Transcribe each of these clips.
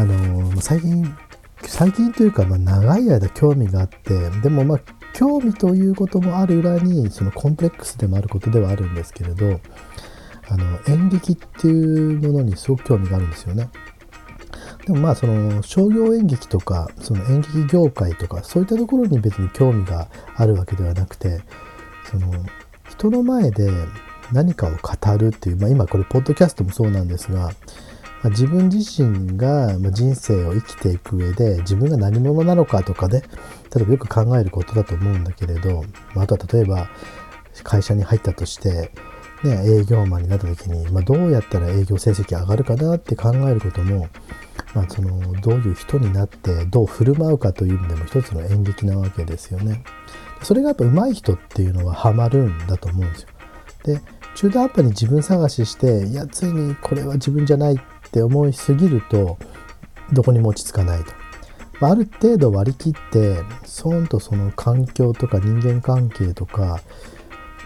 あの最近最近というか、まあ、長い間興味があってでもまあ興味ということもある裏にそのコンプレックスでもあることではあるんですけれどあの演劇っていうものにすごく興味があるんですよね。でもまあその商業演劇とかその演劇業界とかそういったところに別に興味があるわけではなくてその人の前で何かを語るっていう、まあ、今これポッドキャストもそうなんですが、まあ、自分自身が人生を生きていく上で自分が何者なのかとかで、ね、例えばよく考えることだと思うんだけれど、まあ、あとは例えば会社に入ったとしてね、営業マンになった時に、まあ、どうやったら営業成績上がるかなって考えることも、まあ、そのどういう人になってどう振る舞うかという意味でも一つの演劇なわけですよね。それがやっぱ上手い人っていうのはハマるんだと思うんですよ。で中途半端に自分探ししていやついにこれは自分じゃないっって思いすぎるとどこにも落ち着かないと。あ、る程度割り切ってそんとその環境とか人間関係とか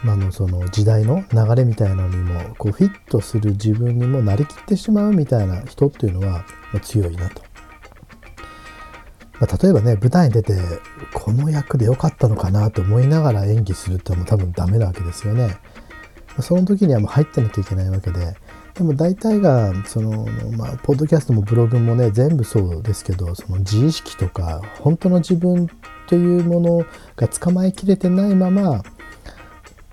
まあのその時代の流れみたいなのにもこうフィットする自分にもなりきってしまうみたいな人っていうのは強いなと。まあ、例えばね舞台に出てこの役で良かったのかなと思いながら演技するってのも多分ダメなわけですよね。その時にはもう入ってなきゃいけないわけででも大体がその、まあ、ポッドキャストもブログもね全部そうですけどその自意識とか本当の自分というものが捕まえきれてないまま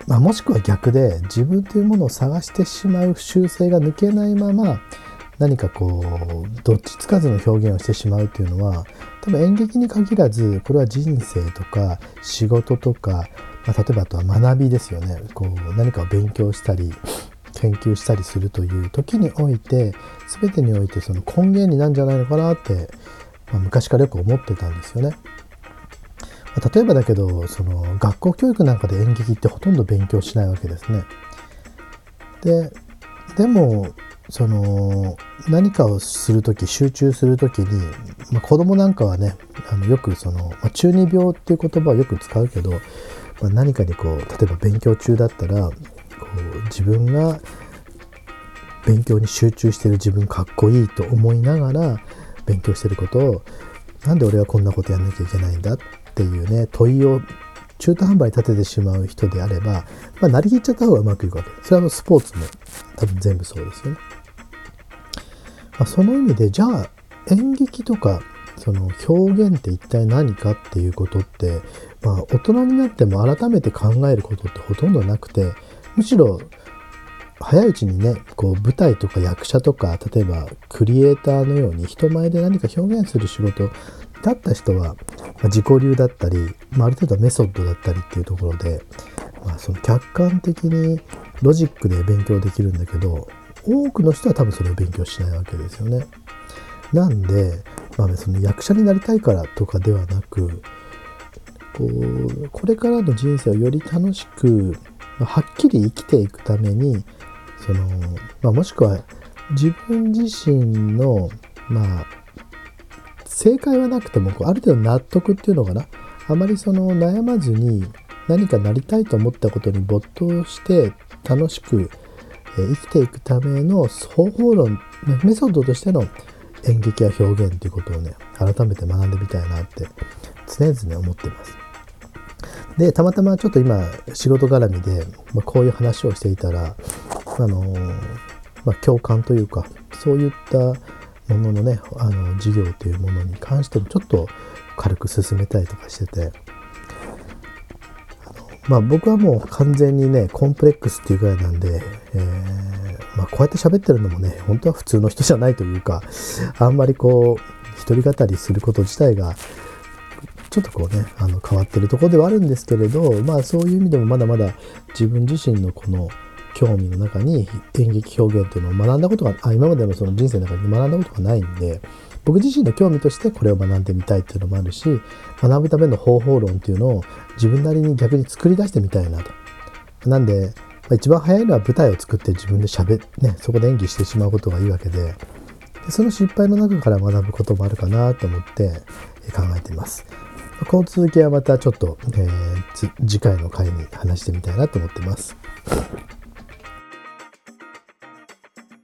まあ、もしくは逆で自分というものを探してしまう習性が抜けないまま何かこうどっちつかずの表現をしてしまうというのは多分演劇に限らずこれは人生とか仕事とか、まあ、例えばあとは学びですよね。こう何かを勉強したり研究したりするという時において全てにおいてその根源になるんじゃないのかなって、まあ、昔からよく思ってたんですよね。まあ例えばだけどその学校教育なんかで演劇ってほとんど勉強しないわけですね。ででもその何かをする時集中する時に、まあ、子供なんかはねあのよくその、まあ、中二病っていう言葉をよく使うけど、まあ、何かにこう例えば勉強中だったら自分が勉強に集中してる自分かっこいいと思いながら勉強してることをなんで俺はこんなことやんなきゃいけないんだっていうね問いを中途半端に立ててしまう人であれば、まあ、なりきっちゃった方がうまくいくわけです。それはスポーツも多分全部そうですよね。まあ、その意味でじゃあ演劇とかその表現って一体何かっていうことって、まあ、大人になっても改めて考えることってほとんどなくてむしろ早いうちにねこう舞台とか役者とか例えばクリエイターのように人前で何か表現する仕事だった人は、まあ、自己流だったり、まあ、ある程度メソッドだったりっていうところで、まあ、その客観的にロジックで勉強できるんだけど多くの人は多分それを勉強しないわけですよね。なんで、まあ、その役者になりたいからとかではなくこうこれからの人生をより楽しく、はっきり生きていくためにその、まあ、もしくは自分自身のまあ正解はなくてもこうある程度納得っていうのかな？あまりその悩まずに何かなりたいと思ったことに没頭して楽しく生きていくための方法論メソッドとしての演劇や表現ということをね改めて学んでみたいなって常々思ってます。でたまたまちょっと今仕事絡みで、まあ、こういう話をしていたらあのまあ、共感というかそういったもののねあの事業というものに関してもちょっと軽く進めたりとかしててまあ僕はもう完全にねコンプレックスっていうぐらいなんで、えー、まあ、こうやって喋ってるのもね本当は普通の人じゃないというかあんまりこう一人語りすること自体がちょっとこうねあの変わってるとこではあるんですけれどまあそういう意味でもまだまだ自分自身のこの興味の中に演劇表現というのを学んだことがあ今までのその人生の中に学んだことがないんで僕自身の興味としてこれを学んでみたいっていうのもあるし学ぶための方法論っていうのを自分なりに逆に作り出してみたいなと。なんで、まあ、一番早いのは舞台を作って自分で喋ねそこで演技してしまうことがいいわけででその失敗の中から学ぶこともあるかなと思って考えています。この続きはまたちょっと、えー、次回の回に話してみたいなと思ってます。